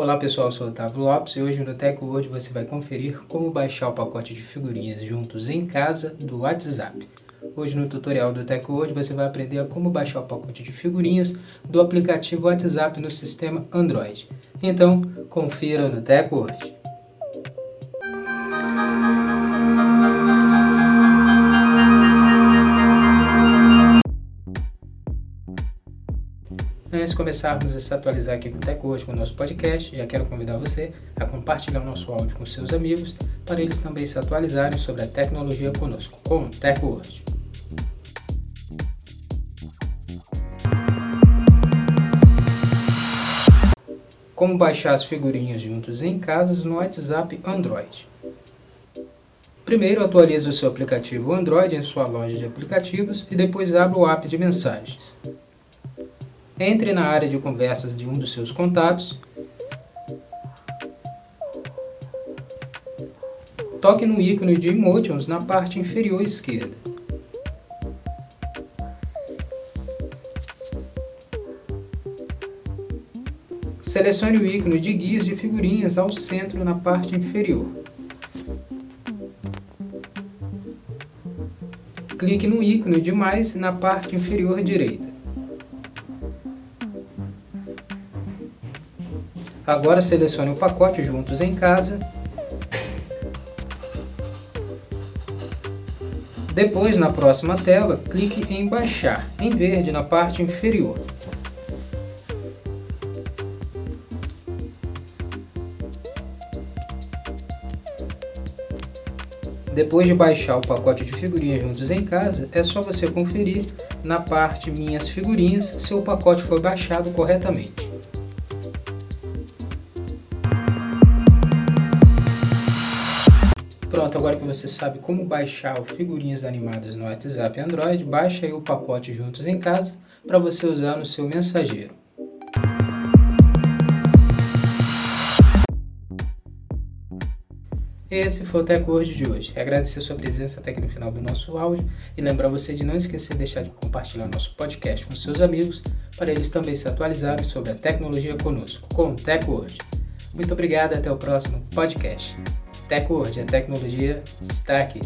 Olá pessoal, eu sou o Otávio Lopes e hoje no TecWord você vai conferir como baixar o pacote de figurinhas juntos em casa do WhatsApp. Hoje no tutorial do TecWord você vai aprender a como baixar o pacote de figurinhas do aplicativo WhatsApp no sistema Android. Então, confira no TecWord. Antes de começarmos a se atualizar aqui com o TecWord, com o nosso podcast, já quero convidar você a compartilhar o nosso áudio com seus amigos, para eles também se atualizarem sobre a tecnologia conosco, com o TecWord. Como baixar as figurinhas juntos em casas no WhatsApp Android. Primeiro atualize o seu aplicativo Android em sua loja de aplicativos e depois abra o app de mensagens. Entre na área de conversas de um dos seus contatos. Toque no ícone de Emotions na parte inferior esquerda. Selecione o ícone de guias de figurinhas ao centro na parte inferior. Clique no ícone de mais na parte inferior direita. Agora selecione o pacote Juntos em Casa. Depois, na próxima tela, clique em Baixar, em verde na parte inferior. Depois de baixar o pacote de figurinhas juntos em casa, é só você conferir na parte Minhas Figurinhas se o pacote foi baixado corretamente. Pronto, agora que você sabe como baixar figurinhas animadas no WhatsApp Android, baixe aí o pacote Juntos em Casa para você usar no seu mensageiro. Esse foi o TecWord de hoje. Agradecer sua presença até aqui no final do nosso áudio e lembrar você de não esquecer de deixar de compartilhar nosso podcast com seus amigos para eles também se atualizarem sobre a tecnologia conosco, com o TecWord. Muito obrigado e até o próximo podcast. Tecurd, a tecnologia está aqui.